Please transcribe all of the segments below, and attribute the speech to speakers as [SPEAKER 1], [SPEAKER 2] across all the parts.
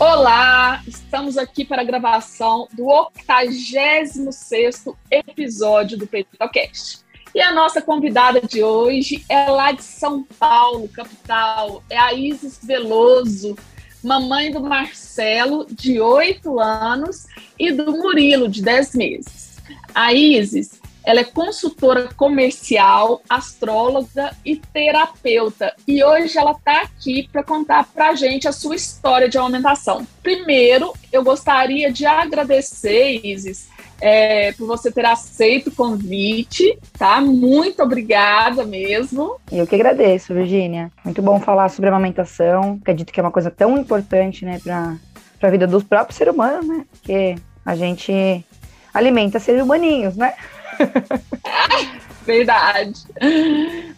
[SPEAKER 1] Olá, estamos aqui para a gravação do 86º episódio do PeitoCast. E a nossa convidada de hoje é lá de São Paulo, capital, é a Isis Veloso, mamãe do Marcelo, de 8 anos, e do Murilo, de 10 meses. A Isis ela é consultora comercial, astróloga e terapeuta. E hoje ela está aqui para contar para a gente a sua história de aumentação. Primeiro, eu gostaria de agradecer, Isis, é, por você ter aceito o convite, tá? Muito obrigada mesmo.
[SPEAKER 2] Eu que agradeço, Virgínia. Muito bom falar sobre amamentação. Acredito que é uma coisa tão importante, né, para a vida dos próprios seres humanos, né? Porque a gente alimenta seres humaninhos, né?
[SPEAKER 1] Verdade.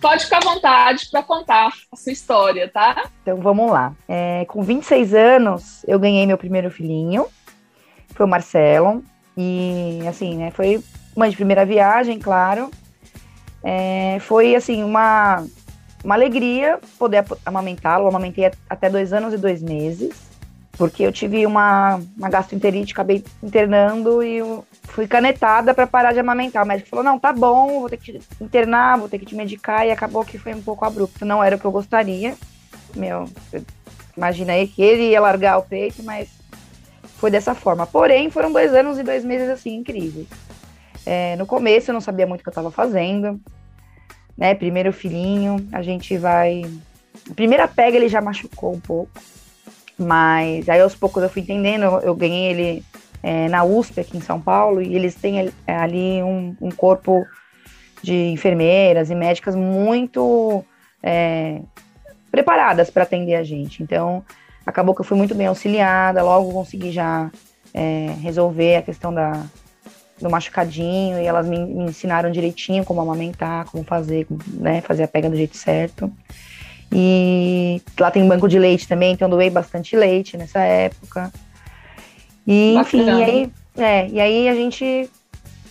[SPEAKER 1] Pode ficar à vontade para contar a sua história, tá?
[SPEAKER 2] Então vamos lá. É, com 26 anos, eu ganhei meu primeiro filhinho. Foi o Marcelo. E assim, né? Foi uma de primeira viagem, claro. É, foi assim, uma, uma alegria poder amamentá-lo. Amamentei até dois anos e dois meses porque eu tive uma, uma gastroenterite, acabei internando e fui canetada para parar de amamentar. O médico falou: não, tá bom, vou ter que te internar, vou ter que te medicar, e acabou que foi um pouco abrupto. Não era o que eu gostaria. Meu, imagina aí que ele ia largar o peito, mas foi dessa forma. Porém, foram dois anos e dois meses assim incríveis. É, no começo eu não sabia muito o que eu estava fazendo, né? Primeiro filhinho, a gente vai. A primeira pega ele já machucou um pouco. Mas aí aos poucos eu fui entendendo, eu, eu ganhei ele é, na USP aqui em São Paulo e eles têm é, ali um, um corpo de enfermeiras e médicas muito é, preparadas para atender a gente. Então acabou que eu fui muito bem auxiliada, logo consegui já é, resolver a questão da, do machucadinho e elas me, me, ensinaram direitinho como amamentar, como fazer, né, fazer a pega do jeito certo. E lá tem banco de leite também, então doei bastante leite nessa época. E, enfim, e aí, é, e aí a gente,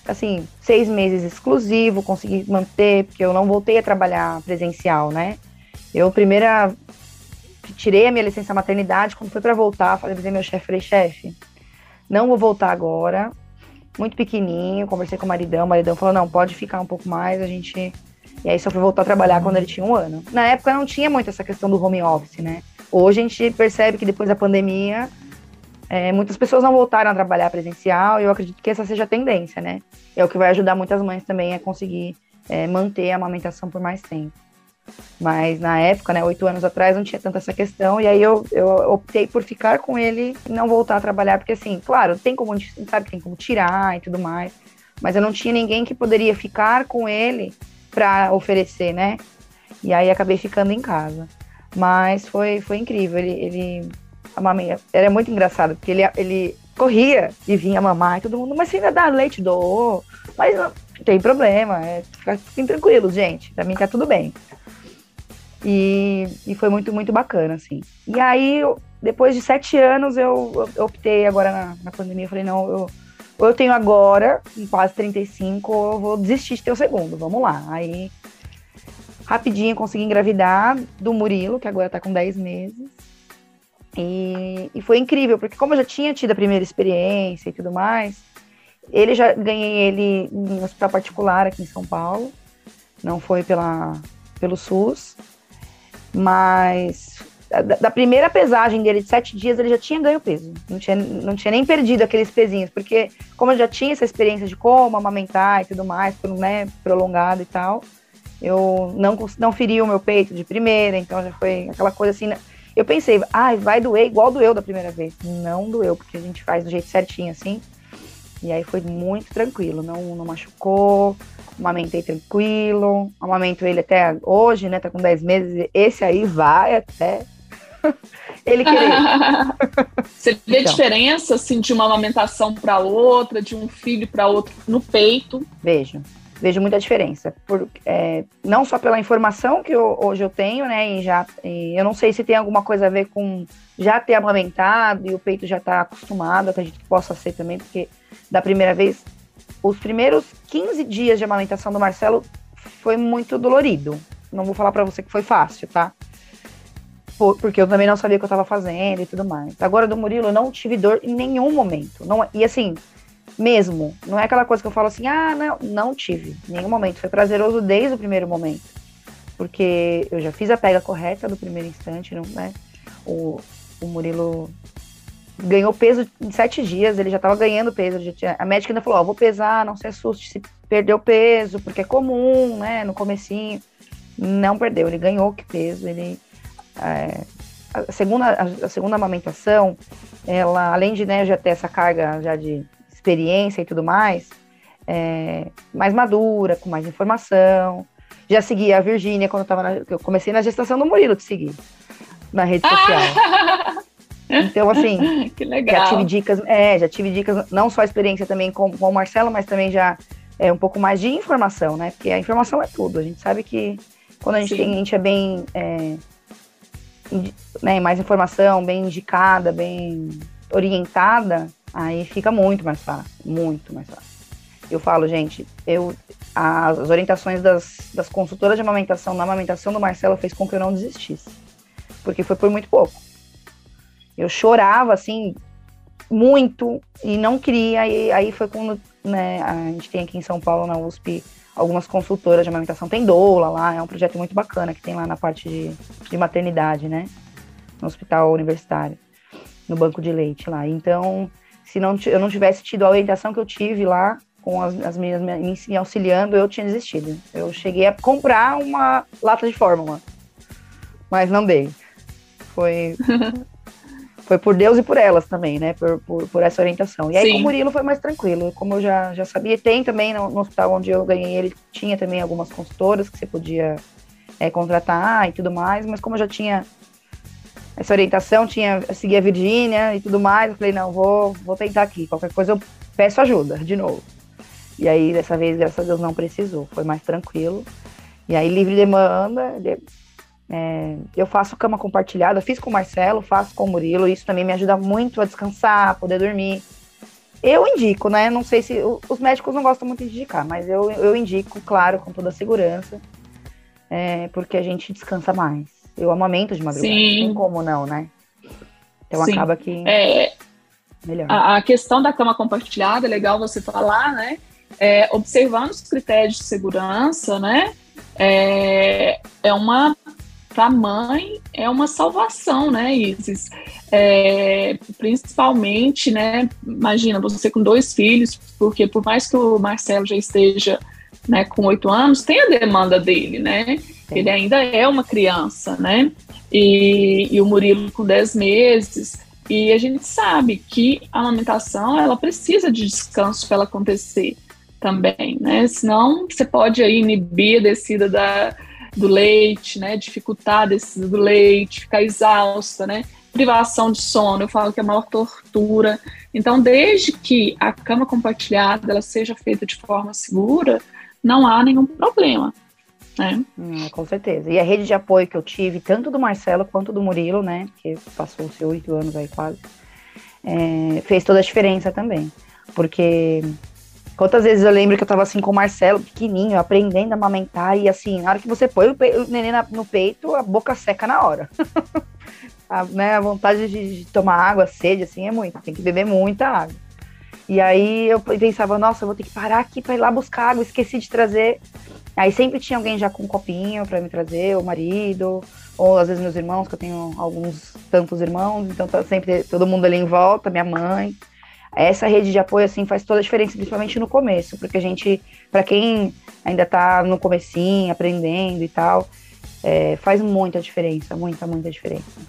[SPEAKER 2] assim, seis meses exclusivo, consegui manter, porque eu não voltei a trabalhar presencial, né? Eu, primeira, tirei a minha licença maternidade, quando foi para voltar, falei para meu chefe, falei, chefe, não vou voltar agora, muito pequenininho, conversei com o maridão, o maridão falou, não, pode ficar um pouco mais, a gente e aí só foi voltar a trabalhar quando ele tinha um ano. Na época não tinha muito essa questão do home office, né? Hoje a gente percebe que depois da pandemia, é, muitas pessoas não voltaram a trabalhar presencial e eu acredito que essa seja a tendência, né? É o que vai ajudar muitas mães também a conseguir é, manter a amamentação por mais tempo. Mas na época, né, oito anos atrás, não tinha tanta essa questão, e aí eu, eu optei por ficar com ele e não voltar a trabalhar, porque assim, claro, tem como, a gente sabe tem como tirar e tudo mais, mas eu não tinha ninguém que poderia ficar com ele para oferecer, né? E aí acabei ficando em casa. Mas foi, foi incrível. Ele, ele mamãe, era muito engraçado, porque ele, ele corria e vinha mamar e todo mundo, mas você ainda dá leite, dou. Mas não tem problema, é, fiquem tranquilos, gente. Pra mim tá tudo bem. E, e foi muito, muito bacana, assim. E aí, depois de sete anos, eu, eu optei agora na, na pandemia, eu falei, não, eu ou eu tenho agora, em quase 35, ou eu vou desistir de ter o segundo. Vamos lá. Aí, rapidinho, consegui engravidar do Murilo, que agora tá com 10 meses. E, e foi incrível, porque como eu já tinha tido a primeira experiência e tudo mais, ele já ganhei ele em hospital particular aqui em São Paulo. Não foi pela, pelo SUS. Mas da, primeira pesagem dele de sete dias, ele já tinha ganho peso. Não tinha, não tinha nem perdido aqueles pezinhos, porque como eu já tinha essa experiência de como amamentar e tudo mais, por, né, prolongado e tal, eu não, não feri o meu peito de primeira, então já foi aquela coisa assim. Né? Eu pensei, ah, vai doer igual doeu da primeira vez. Não doeu, porque a gente faz do jeito certinho assim. E aí foi muito tranquilo, não, não machucou, amamentei tranquilo, amamento ele até hoje, né? Tá com 10 meses, esse aí vai até ele querer.
[SPEAKER 1] Você vê então. diferença assim, de uma amamentação para outra, de um filho para outro no peito?
[SPEAKER 2] Vejo. vejo muita diferença. Por, é, não só pela informação que eu, hoje eu tenho, né? E já e eu não sei se tem alguma coisa a ver com já ter amamentado e o peito já tá acostumado, acredito que possa ser também, porque da primeira vez, os primeiros 15 dias de amamentação do Marcelo foi muito dolorido. Não vou falar para você que foi fácil, tá? Porque eu também não sabia o que eu estava fazendo e tudo mais. Agora do Murilo eu não tive dor em nenhum momento. Não, e assim, mesmo, não é aquela coisa que eu falo assim, ah, não, não tive, em nenhum momento. Foi prazeroso desde o primeiro momento. Porque eu já fiz a pega correta do primeiro instante, não, né? O, o Murilo ganhou peso em sete dias, ele já estava ganhando peso. Tinha, a médica ainda falou, ó, vou pesar, não se assuste se perdeu peso, porque é comum, né, no comecinho. Não perdeu, ele ganhou que peso, ele é, a segunda, a, segunda amamentação, ela, além de né, já ter essa carga já de experiência e tudo mais, é, mais madura, com mais informação. Já segui a Virgínia quando eu, tava na, eu comecei na gestação do Murilo, te seguir na rede social. Então, assim,
[SPEAKER 1] que legal.
[SPEAKER 2] já tive dicas, é, já tive dicas, não só a experiência também com, com o Marcelo, mas também já é um pouco mais de informação, né? Porque a informação é tudo. A gente sabe que quando a gente, tem, a gente é bem é, né, mais informação, bem indicada, bem orientada, aí fica muito mais fácil, muito mais fácil. Eu falo, gente, eu as orientações das, das consultoras de amamentação na amamentação do Marcelo fez com que eu não desistisse, porque foi por muito pouco. Eu chorava assim muito e não queria, e aí foi quando né, a gente tem aqui em São Paulo na USP algumas consultoras de amamentação. Tem doula lá, é um projeto muito bacana que tem lá na parte de, de maternidade, né? No hospital universitário, no banco de leite lá. Então, se não, eu não tivesse tido a orientação que eu tive lá, com as, as meninas me auxiliando, eu tinha desistido. Eu cheguei a comprar uma lata de fórmula, mas não dei. Foi foi por Deus e por elas também, né? Por, por, por essa orientação. E aí Sim. com o Murilo foi mais tranquilo, como eu já, já sabia. Tem também no, no, hospital onde eu ganhei ele, tinha também algumas consultoras que você podia é, contratar e tudo mais, mas como eu já tinha essa orientação, tinha seguir a Virgínia e tudo mais, eu falei, não, vou, vou tentar aqui. Qualquer coisa eu peço ajuda, de novo. E aí, dessa vez, graças a Deus, não precisou. Foi mais tranquilo. E aí, livre demanda, é, eu faço cama compartilhada, fiz com o Marcelo, faço com o Murilo, isso também me ajuda muito a descansar, a poder dormir. Eu indico, né? Não sei se. Os médicos não gostam muito de indicar, mas eu, eu indico, claro, com toda a segurança, é, porque a gente descansa mais. Eu amamento de madrugada, Sim. não tem como não, né? Então Sim. acaba que.
[SPEAKER 1] É, melhor. A, a, questão da cama compartilhada é legal você falar, né? É, observando os critérios de segurança, né? É, é uma a mãe é uma salvação, né, Isis? É, principalmente, né, imagina você com dois filhos, porque por mais que o Marcelo já esteja né, com oito anos, tem a demanda dele, né? Ele ainda é uma criança, né? E, e o Murilo com dez meses. E a gente sabe que a amamentação ela precisa de descanso para ela acontecer também, né? Senão você pode aí inibir a descida da, do leite, né? Dificultar a descida do leite, ficar exausta, né? Privação de sono, eu falo que é a maior tortura. Então, desde que a cama compartilhada ela seja feita de forma segura, não há nenhum problema. Né?
[SPEAKER 2] Hum, com certeza. E a rede de apoio que eu tive, tanto do Marcelo quanto do Murilo, né? Que passou os oito anos aí quase, é, fez toda a diferença também. Porque Quantas vezes eu lembro que eu tava assim com o Marcelo, pequenininho, aprendendo a amamentar, e assim, na hora que você põe o, o neném no peito, a boca seca na hora. a, né, a vontade de, de, tomar água, sede, assim, é muito, tem que beber muita água. E aí eu pensava, nossa, eu vou ter que parar aqui para ir lá buscar água, esqueci de trazer. Aí sempre tinha alguém já com um copinho para me trazer, o marido, ou às vezes meus irmãos, que eu tenho alguns tantos irmãos, então tá sempre todo mundo ali em volta, minha mãe essa rede de apoio assim faz toda a diferença, principalmente no começo, porque a gente, para quem ainda está no comecinho, aprendendo e tal, é, faz muita diferença, muita, muita diferença.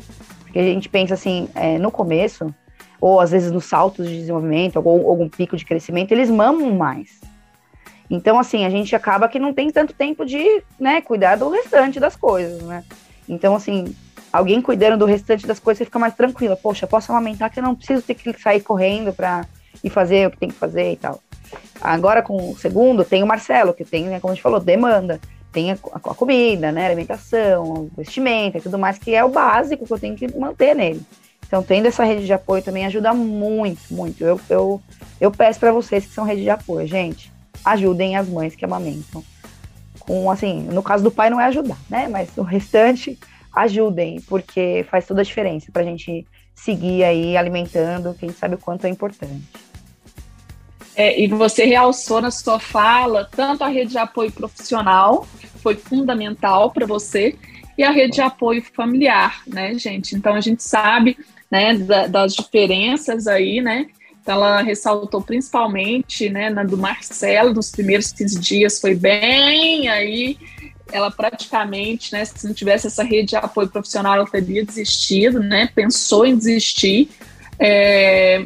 [SPEAKER 2] Porque a gente pensa assim, é, no começo, ou às vezes nos saltos de desenvolvimento, algum, algum pico de crescimento, eles mamam mais. Então, assim, a gente acaba que não tem tanto tempo de né, cuidar do restante das coisas, né? Então, assim, alguém cuidando do restante das coisas, você fica mais tranquila. Poxa, posso amamentar que eu não preciso ter que sair correndo para ir fazer o que tem que fazer e tal. Agora com o segundo, tem o Marcelo, que tem, né, como a gente falou, demanda. Tem a, a, a comida, né, alimentação, vestimenta e tudo mais, que é o básico que eu tenho que manter nele. Então, tendo essa rede de apoio também ajuda muito, muito. Eu, eu, eu peço para vocês que são rede de apoio, gente, ajudem as mães que amamentam. Com, assim, no caso do pai não é ajudar, né? Mas o restante, ajudem, porque faz toda a diferença para a gente seguir aí alimentando, quem sabe o quanto é importante.
[SPEAKER 1] É, e você realçou na sua fala tanto a rede de apoio profissional, que foi fundamental para você, e a rede de apoio familiar, né, gente? Então a gente sabe né, da, das diferenças aí, né? Então ela ressaltou principalmente, né, na do Marcelo, nos primeiros 15 dias foi bem aí, ela praticamente, né, se não tivesse essa rede de apoio profissional, ela teria desistido, né, pensou em desistir, é,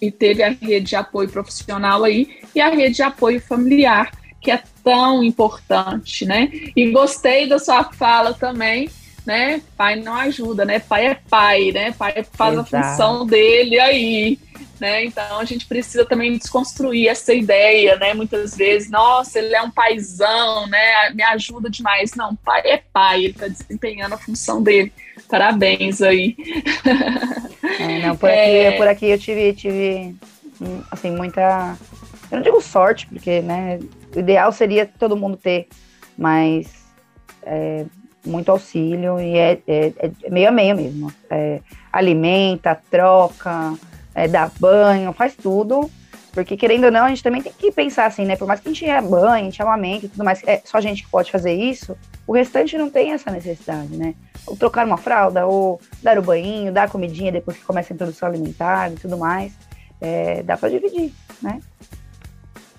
[SPEAKER 1] e teve a rede de apoio profissional aí, e a rede de apoio familiar, que é tão importante, né, e gostei da sua fala também, né? Pai não ajuda, né? Pai é pai, né? Pai faz Exato. a função dele aí. Né? Então a gente precisa também desconstruir essa ideia, né? Muitas vezes, nossa, ele é um paizão, né? Me ajuda demais. Não, pai é pai, ele está desempenhando a função dele. Parabéns aí.
[SPEAKER 2] É, não, por, é... aqui, por aqui eu tive, tive assim, muita. Eu não digo sorte, porque né, o ideal seria todo mundo ter, mas é, muito auxílio e é, é, é meio a meio mesmo. É, alimenta, troca, é, dá banho, faz tudo. Porque, querendo ou não, a gente também tem que pensar assim, né? Por mais que a gente é banho, a gente amamente e tudo mais, é só a gente que pode fazer isso, o restante não tem essa necessidade, né? Ou trocar uma fralda, ou dar o banho, dar a comidinha depois que começa a introdução alimentar e tudo mais. É, dá para dividir, né?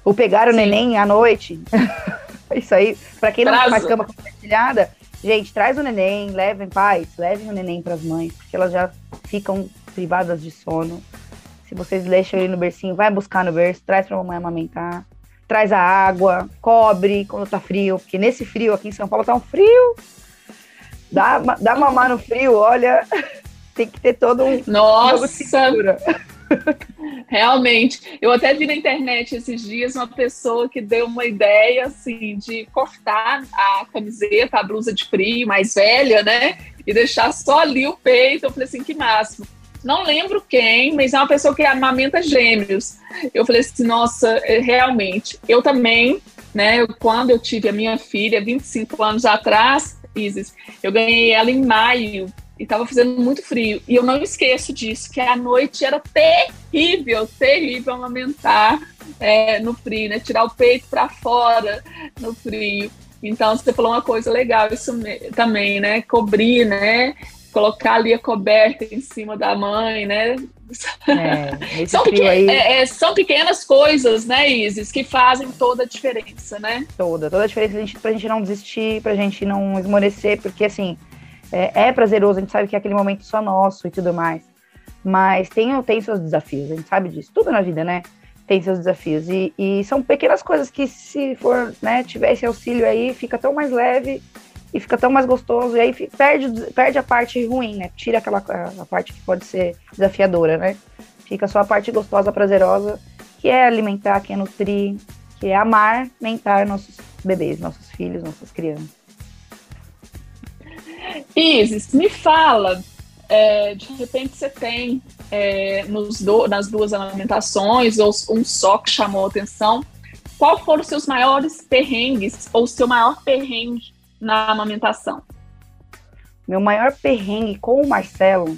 [SPEAKER 2] Ou pegar o Sim. neném à noite. isso aí, para quem não faz cama compartilhada, Gente, traz o neném, levem pais, levem o neném para as mães, porque elas já ficam privadas de sono. Se vocês deixam ele no bercinho, vai buscar no berço, traz para a mamãe amamentar. Traz a água, cobre quando tá frio, porque nesse frio aqui em São Paulo tá um frio. Dá, dá mamar no frio, olha, tem que ter todo um.
[SPEAKER 1] Nossa! Realmente. Eu até vi na internet esses dias uma pessoa que deu uma ideia assim de cortar a camiseta, a blusa de frio mais velha, né? E deixar só ali o peito. Eu falei assim, que máximo. Não lembro quem, mas é uma pessoa que amamenta gêmeos. Eu falei assim, nossa, é, realmente. Eu também, né? Quando eu tive a minha filha, 25 anos atrás, Isis, eu ganhei ela em maio e estava fazendo muito frio. E eu não esqueço disso, que a noite era terrível, terrível amamentar é, no frio, né? Tirar o peito para fora no frio. Então, você falou uma coisa legal, isso também, né? Cobrir, né? Colocar ali a coberta em cima da mãe, né? É, são, pequen aí... é, é, são, pequenas coisas, né, Isis, que fazem toda a diferença, né?
[SPEAKER 2] Toda, toda a diferença pra gente, pra gente não desistir, pra gente não esmorecer, porque assim, é, é, prazeroso, a gente sabe que é aquele momento só nosso e tudo mais. Mas tem, tem seus desafios, a gente sabe disso. Tudo na vida, né? Tem seus desafios. E, e são pequenas coisas que, se for, né, tiver esse auxílio aí, fica tão mais leve e fica tão mais gostoso. E aí perde, perde a parte ruim, né? Tira aquela a parte que pode ser desafiadora, né? Fica só a parte gostosa, prazerosa, que é alimentar, que é nutrir, que é amar, mentar nossos bebês, nossos filhos, nossas crianças.
[SPEAKER 1] Isis, me fala, é, de repente você tem é, nos do, nas duas amamentações, ou um só que chamou atenção, qual foram os seus maiores perrengues, ou o seu maior perrengue na amamentação?
[SPEAKER 2] Meu maior perrengue com o Marcelo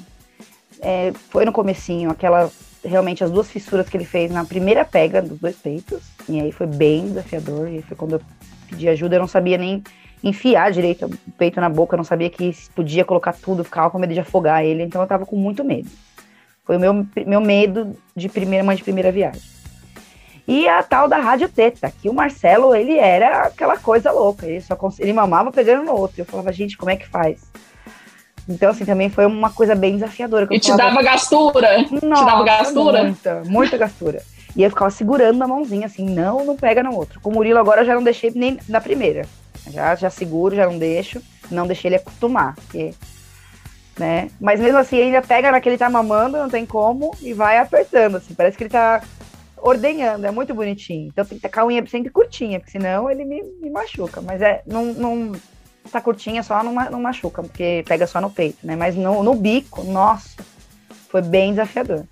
[SPEAKER 2] é, foi no comecinho, aquela realmente as duas fissuras que ele fez na primeira pega dos dois peitos, e aí foi bem desafiador, e foi quando eu pedi ajuda, eu não sabia nem enfiar direito o peito na boca, não sabia que podia colocar tudo, ficava com medo de afogar ele, então eu tava com muito medo. Foi o meu, meu medo de primeira mãe de primeira viagem. E a tal da rádio teta, que o Marcelo, ele era aquela coisa louca, ele só ele mamava pegando no outro. Eu falava, gente, como é que faz? Então, assim, também foi uma coisa bem desafiadora.
[SPEAKER 1] E te falava, dava gastura?
[SPEAKER 2] Nossa, te dava gastura? Muita, muita gastura. E eu ficava segurando na mãozinha, assim, não, não pega no outro. Com o Murilo agora eu já não deixei nem na primeira. Já, já seguro, já não deixo. Não deixei ele acostumar. Porque, né? Mas mesmo assim, ainda pega naquele tá mamando, não tem como, e vai apertando. Assim, parece que ele tá ordenhando, é muito bonitinho. Então tem que tacar a unha sempre curtinha, porque senão ele me, me machuca. Mas é, não, não tá curtinha só não, não machuca, porque pega só no peito, né? Mas no, no bico, nossa, foi bem desafiador.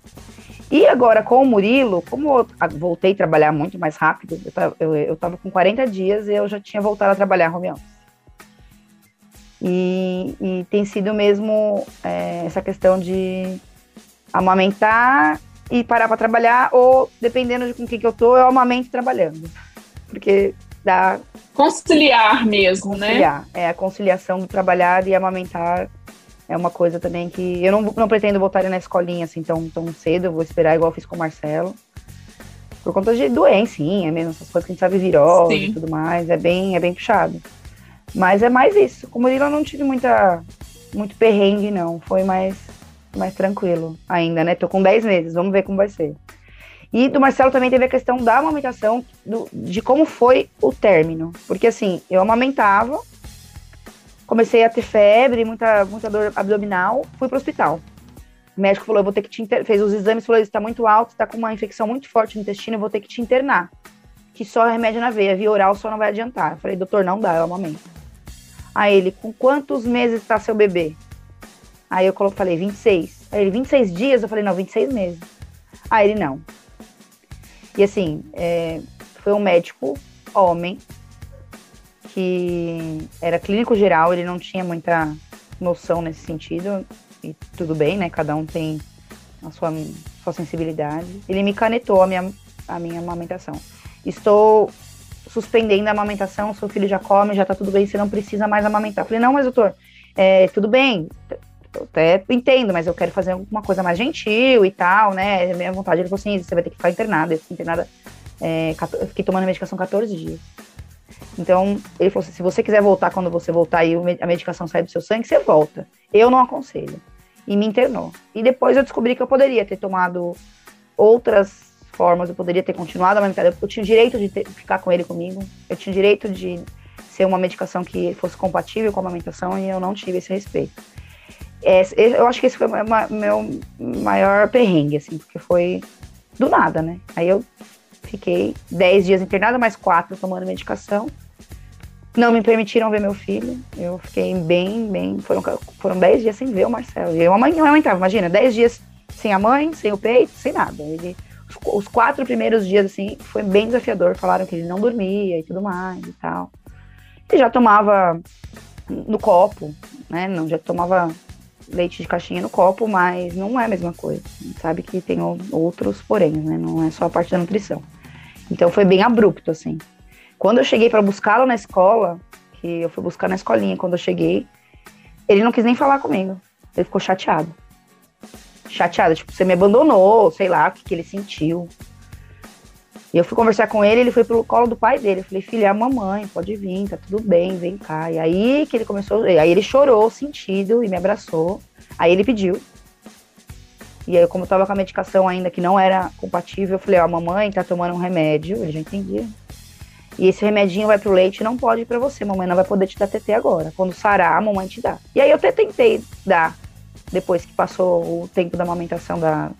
[SPEAKER 2] E agora com o Murilo, como eu voltei a trabalhar muito mais rápido, eu tava, eu, eu tava com 40 dias e eu já tinha voltado a trabalhar office. E, e tem sido mesmo é, essa questão de amamentar e parar para trabalhar, ou dependendo de com quem que eu tô, eu amamento trabalhando. Porque dá.
[SPEAKER 1] Conciliar mesmo, né? conciliar.
[SPEAKER 2] né? É a conciliação do trabalhar e amamentar é uma coisa também que eu não, não pretendo voltar na escolinha assim tão, tão cedo, eu vou esperar igual eu fiz com o Marcelo. Por conta de doencinha mesmo, essas coisas que a gente sabe virose Sim. e tudo mais, é bem, é bem puxado. Mas é mais isso. Com o Murilo eu não tive muita, muito perrengue, não. Foi mais, mais tranquilo ainda, né? Tô com 10 meses, vamos ver como vai ser. E do Marcelo também teve a questão da amamentação, do, de como foi o término. Porque assim, eu amamentava, comecei a ter febre, muita, muita dor abdominal, fui pro hospital. O médico falou, eu vou ter que te internar. Fez os exames, falou, está muito alto, está com uma infecção muito forte no intestino, eu vou ter que te internar. Que só remédio na veia, via oral só não vai adiantar. Eu falei, doutor, não dá, eu amamento. Aí ele, com quantos meses está seu bebê? Aí eu falei, 26. Aí ele, 26 dias? Eu falei, não, 26 meses. Aí ele, não. E assim, é, foi um médico homem que era clínico geral, ele não tinha muita noção nesse sentido, e tudo bem, né? Cada um tem a sua, sua sensibilidade. Ele me canetou a minha, a minha amamentação. Estou suspendendo a amamentação, seu filho já come, já tá tudo bem, você não precisa mais amamentar. Eu falei, não, mas doutor, é, tudo bem, eu até entendo, mas eu quero fazer alguma coisa mais gentil e tal, né? É minha vontade. Ele falou assim, você vai ter que ficar internada. Eu internada, é, eu fiquei tomando medicação 14 dias. Então, ele falou assim, se você quiser voltar quando você voltar e a medicação sair do seu sangue, você volta. Eu não aconselho. E me internou. E depois eu descobri que eu poderia ter tomado outras formas, eu poderia ter continuado a amamentar. Eu tinha o direito de ter, ficar com ele comigo, eu tinha o direito de ser uma medicação que fosse compatível com a amamentação e eu não tive esse respeito. É, eu acho que esse foi o meu maior perrengue, assim, porque foi do nada, né? Aí eu fiquei 10 dias internada, mais 4 tomando medicação. Não me permitiram ver meu filho. Eu fiquei bem, bem. Foram, foram 10 dias sem ver o Marcelo. E eu amamentava, imagina, 10 dias sem a mãe, sem o peito, sem nada. Ele os quatro primeiros dias, assim, foi bem desafiador. Falaram que ele não dormia e tudo mais e tal. Ele já tomava no copo, né? Não, já tomava leite de caixinha no copo, mas não é a mesma coisa. Sabe que tem outros porém, né? Não é só a parte da nutrição. Então foi bem abrupto, assim. Quando eu cheguei para buscá-lo na escola, que eu fui buscar na escolinha quando eu cheguei, ele não quis nem falar comigo. Ele ficou chateado chateada, tipo, você me abandonou, sei lá, o que, que ele sentiu. E eu fui conversar com ele, ele foi pelo colo do pai dele. Eu falei, filha, é a mamãe, pode vir, tá tudo bem, vem cá. E aí que ele começou, aí ele chorou, sentido, e me abraçou. Aí ele pediu. E aí, como eu tava com a medicação ainda que não era compatível, eu falei, ó, a mamãe tá tomando um remédio, ele já entendia. E esse remedinho vai pro leite não pode ir pra você, mamãe não vai poder te dar TT agora. Quando sarar, a mamãe te dá. E aí eu até tentei dar depois que passou o tempo da amamentação da,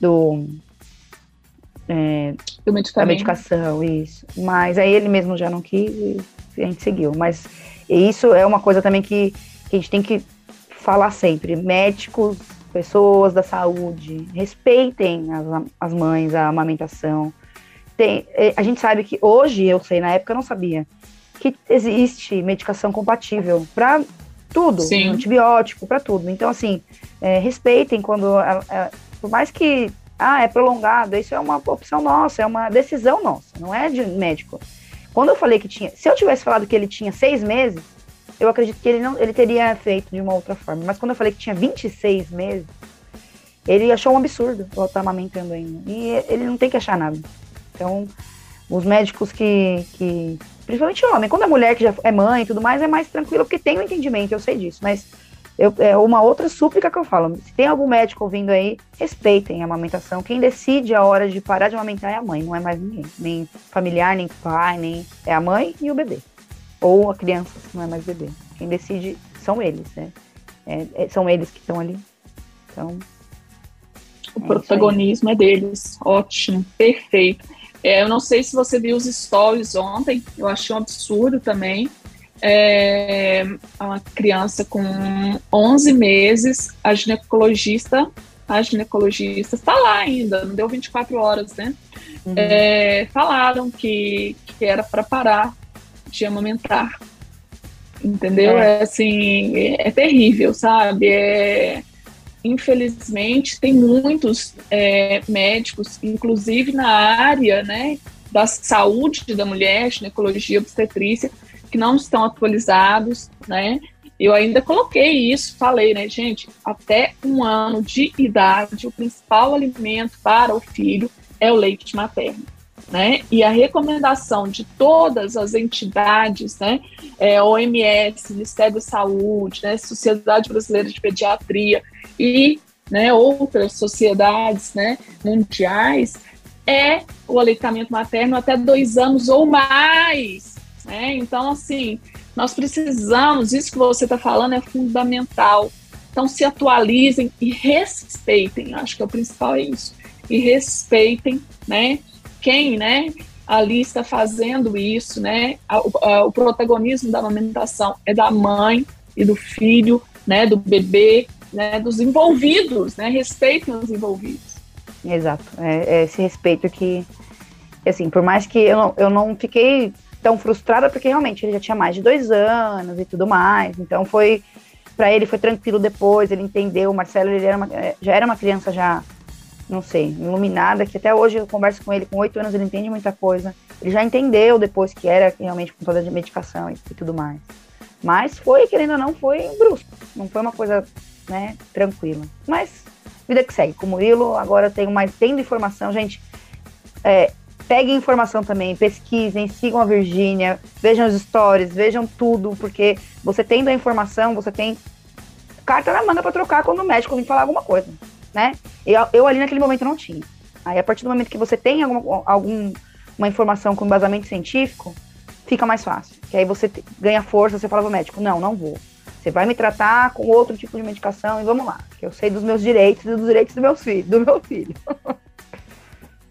[SPEAKER 2] do, é, do da medicação, isso. Mas aí ele mesmo já não quis e a gente seguiu. Mas isso é uma coisa também que, que a gente tem que falar sempre. Médicos, pessoas da saúde, respeitem as, as mães, a amamentação. Tem, é, a gente sabe que hoje, eu sei, na época eu não sabia, que existe medicação compatível para tudo, Sim. antibiótico, para tudo. Então, assim, é, respeitem quando, por mais que, ah, é prolongado, isso é uma opção nossa, é uma decisão nossa, não é de médico. Quando eu falei que tinha, se eu tivesse falado que ele tinha seis meses, eu acredito que ele não, ele teria feito de uma outra forma. Mas quando eu falei que tinha 26 meses, ele achou um absurdo eu estar amamentando ainda. E ele não tem que achar nada. Então, os médicos que, que Principalmente homem. Quando a mulher que já é mãe e tudo mais, é mais tranquilo, porque tem o um entendimento, eu sei disso. Mas eu, é uma outra súplica que eu falo. Se tem algum médico ouvindo aí, respeitem a amamentação. Quem decide a hora de parar de amamentar é a mãe, não é mais ninguém. Nem familiar, nem pai, nem. É a mãe e o bebê. Ou a criança, se não é mais bebê. Quem decide são eles, né? É, é, são eles que estão ali. Então.
[SPEAKER 1] O é protagonismo é deles. Ótimo, perfeito. É, eu não sei se você viu os stories ontem, eu achei um absurdo também. É, uma criança com 11 meses, a ginecologista, a ginecologista está lá ainda, não deu 24 horas, né? Uhum. É, falaram que, que era para parar de amamentar. Entendeu? É, é assim, é, terrível, sabe? É, infelizmente, tem muitos é, médicos, inclusive na área né, da saúde da mulher, ginecologia, obstetrícia, que não estão atualizados, né? Eu ainda coloquei isso, falei, né, gente, até um ano de idade, o principal alimento para o filho é o leite materno né? E a recomendação de todas as entidades, né? É, OMS, Ministério da Saúde, né? Sociedade Brasileira de Pediatria e né, outras sociedades né, mundiais é o aleitamento materno até dois anos ou mais. Né? Então, assim, nós precisamos, isso que você está falando é fundamental. Então, se atualizem e respeitem, acho que é o principal é isso, e respeitem, né, quem, né, ali está fazendo isso, né? O, protagonismo da amamentação é da mãe e do filho, né, do bebê, né, dos envolvidos, né? Respeitem os envolvidos.
[SPEAKER 2] Exato, é, é esse respeito que, assim, por mais que eu eu não fiquei tão frustrada, porque realmente ele já tinha mais de dois anos e tudo mais, então foi, para ele foi tranquilo depois, ele entendeu, o Marcelo ele era uma, é, já era uma criança já não sei, iluminada, que até hoje eu converso com ele, com oito anos ele entende muita coisa. Ele já entendeu depois que era realmente com toda a medicação e, e, tudo mais. Mas foi, querendo ou não, foi brusco. Não foi uma coisa, né, tranquila. Mas vida que segue. Com o Murilo, agora eu tenho mais, tendo informação, gente, é, peguem informação também, pesquisem, sigam a Virgínia, vejam os stories, vejam tudo, porque você tendo a informação, você tem carta na manga para trocar quando o médico vem falar alguma coisa né? Eu, eu ali naquele momento não tinha. Aí a partir do momento que você tem alguma, algum, uma informação com embasamento científico, fica mais fácil. Que aí você ganha força, você fala pro médico, não, não vou. Você vai me tratar com outro tipo de medicação e vamos lá. Que eu sei dos meus direitos e dos direitos do meu filho, do meu filho.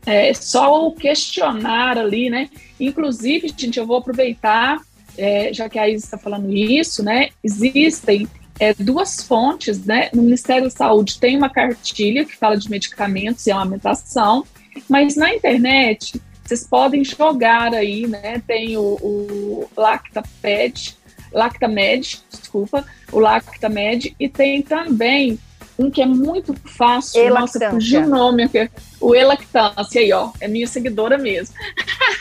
[SPEAKER 1] É só o questionar ali, né? Inclusive, gente, eu vou aproveitar, é, já que a Isa está falando isso, né? Existem é, duas fontes, né? No Ministério da Saúde tem uma cartilha que fala de medicamentos e amamentação, mas na internet vocês podem jogar aí, né? Tem o, o Lactaped, Lactamed, desculpa, o Lactamed, e tem também um que é muito fácil, nossa, fugiu o nome aqui, o Elactância, aí ó, é minha seguidora mesmo.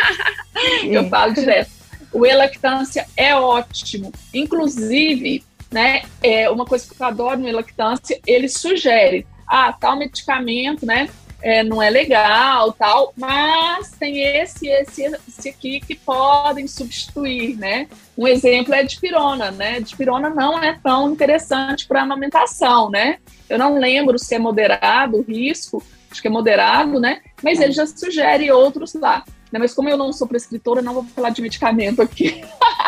[SPEAKER 1] Eu falo direto. O Elactância é ótimo. Inclusive, né? É uma coisa que eu adoro no lactância, ele sugere, ah, tal medicamento, né? É, não é legal, tal, mas tem esse, esse, esse aqui que podem substituir, né? Um exemplo é a dipirona, né? Dipirona não é tão interessante para amamentação, né? Eu não lembro se é moderado o risco, acho que é moderado, né? Mas ele já sugere outros lá. Né? Mas como eu não sou prescritora, não vou falar de medicamento aqui.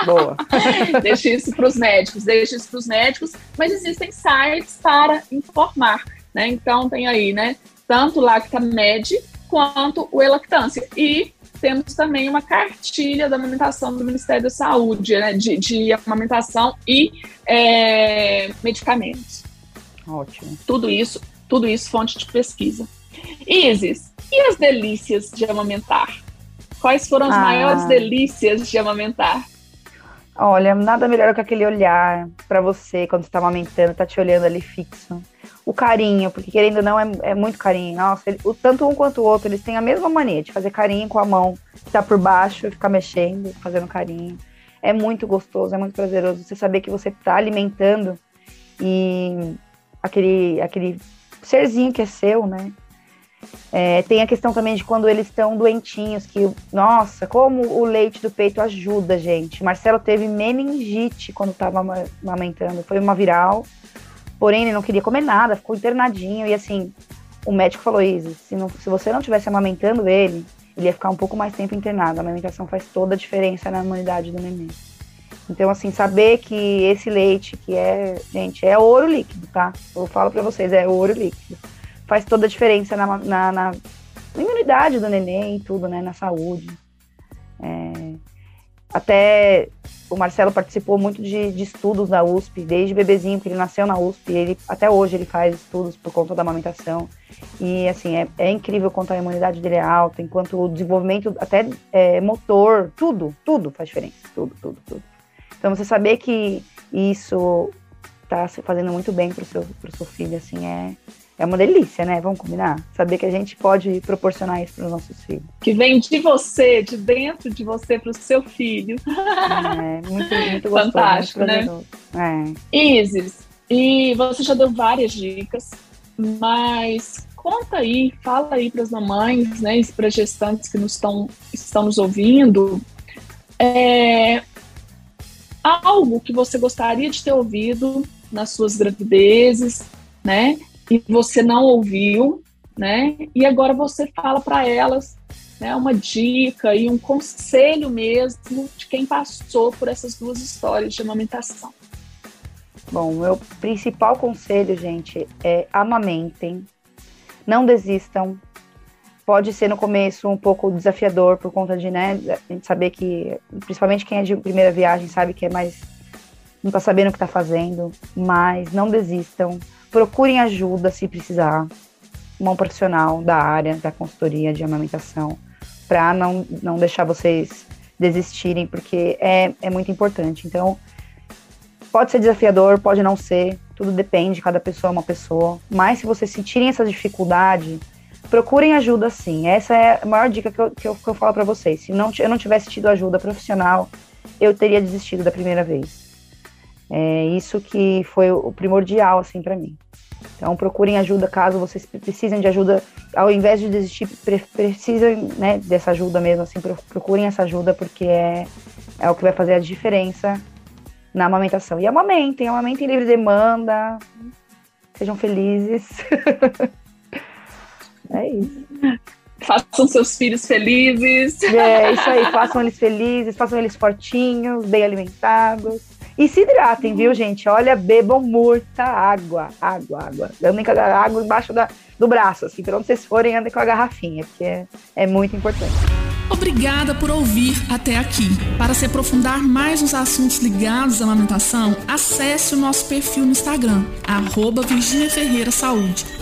[SPEAKER 2] Boa.
[SPEAKER 1] deixa isso para os médicos, deixa isso para os médicos, mas existem sites para informar, né? Então tem aí, né? Tanto o Lactamed quanto o Elactância. E temos também uma cartilha da amamentação do Ministério da Saúde, né? De, de amamentação e é, medicamentos.
[SPEAKER 2] Ótimo.
[SPEAKER 1] Tudo isso, tudo isso fonte de pesquisa. Isis, e as delícias de amamentar? Quais foram as ah. maiores delícias de amamentar?
[SPEAKER 2] Olha, nada melhor que aquele olhar para você quando você tá amamentando, tá te olhando ali fixo. O carinho, porque querendo ou não, é, é muito carinho. Nossa, ele, o, tanto um quanto o outro, eles têm a mesma mania de fazer carinho com a mão que tá por baixo, ficar mexendo, fazendo carinho. É muito gostoso, é muito prazeroso você saber que você tá alimentando e aquele, aquele serzinho que é seu, né? É, tem a questão também de quando eles estão doentinhos, que, nossa, como o leite do peito ajuda, gente. Marcelo teve meningite quando estava amamentando, foi uma viral, porém ele não queria comer nada, ficou internadinho, e assim, o médico falou, Isis, se, não, se você não tivesse amamentando ele, ele ia ficar um pouco mais tempo internado. A amamentação faz toda a diferença na imunidade do neném. Então, assim, saber que esse leite, que é, gente, é ouro líquido, tá? Eu falo para vocês, é ouro líquido faz toda a diferença na, na, na imunidade do neném e tudo, né? Na saúde. É, até o Marcelo participou muito de, de, estudos da USP, desde bebezinho, que ele nasceu na USP, ele, até hoje ele faz estudos por conta da amamentação. E, assim, é, é incrível quanto a imunidade dele é alta, enquanto o desenvolvimento, até é, motor, tudo, tudo faz diferença, tudo, tudo, tudo. Então, você saber que isso está fazendo muito bem para o seu, seu filho, assim, é, é uma delícia, né? Vamos combinar? Saber que a gente pode proporcionar isso para os nossos filhos.
[SPEAKER 1] Que vem de você, de dentro de você para o seu filho.
[SPEAKER 2] É, muito, muito gostoso.
[SPEAKER 1] Fantástico,
[SPEAKER 2] muito
[SPEAKER 1] né? É. Isis, e você já deu várias dicas, mas conta aí, fala aí para as mamães, né, para gestantes que nos estão, estão nos ouvindo, é, algo que você gostaria de ter ouvido nas suas gravidezes, né? e você não ouviu, né? E agora você fala para elas, né, uma dica e um conselho mesmo de quem passou por essas duas histórias de amamentação.
[SPEAKER 2] Bom, meu principal conselho, gente, é amamentem, não desistam. Pode ser no começo um pouco desafiador por conta de, né, a gente saber que, principalmente quem é de primeira viagem sabe que é mais não tá sabendo o que tá fazendo, mas não desistam. Procurem ajuda se precisar, uma profissional da área da consultoria de amamentação, para não, não deixar vocês desistirem, porque é, é muito importante. Então, pode ser desafiador, pode não ser, tudo depende, cada pessoa é uma pessoa, mas se vocês sentirem essa dificuldade, procurem ajuda sim. Essa é a maior dica que eu, que eu, que eu falo para vocês. Se não, eu não tivesse tido ajuda profissional, eu teria desistido da primeira vez. É isso que foi o primordial, assim, para mim. Então, procurem ajuda caso vocês precisem de ajuda. Ao invés de desistir, pre precisam né, dessa ajuda mesmo, assim, procurem essa ajuda, porque é, é o que vai fazer a diferença na amamentação. E amamentem, amamentem livre demanda, sejam felizes. é isso.
[SPEAKER 1] Façam seus filhos felizes.
[SPEAKER 2] É, isso aí, façam eles felizes, façam eles fortinhos, bem alimentados. E se hidratem, viu, gente? Olha, bebam muita água. Água, água. Andem com a água embaixo da, do braço, assim, pra onde vocês forem, andem com a garrafinha, porque é, é muito importante.
[SPEAKER 3] Obrigada por ouvir até aqui. Para se aprofundar mais nos assuntos ligados à amamentação, acesse o nosso perfil no Instagram, arroba Virginia Ferreira Saúde.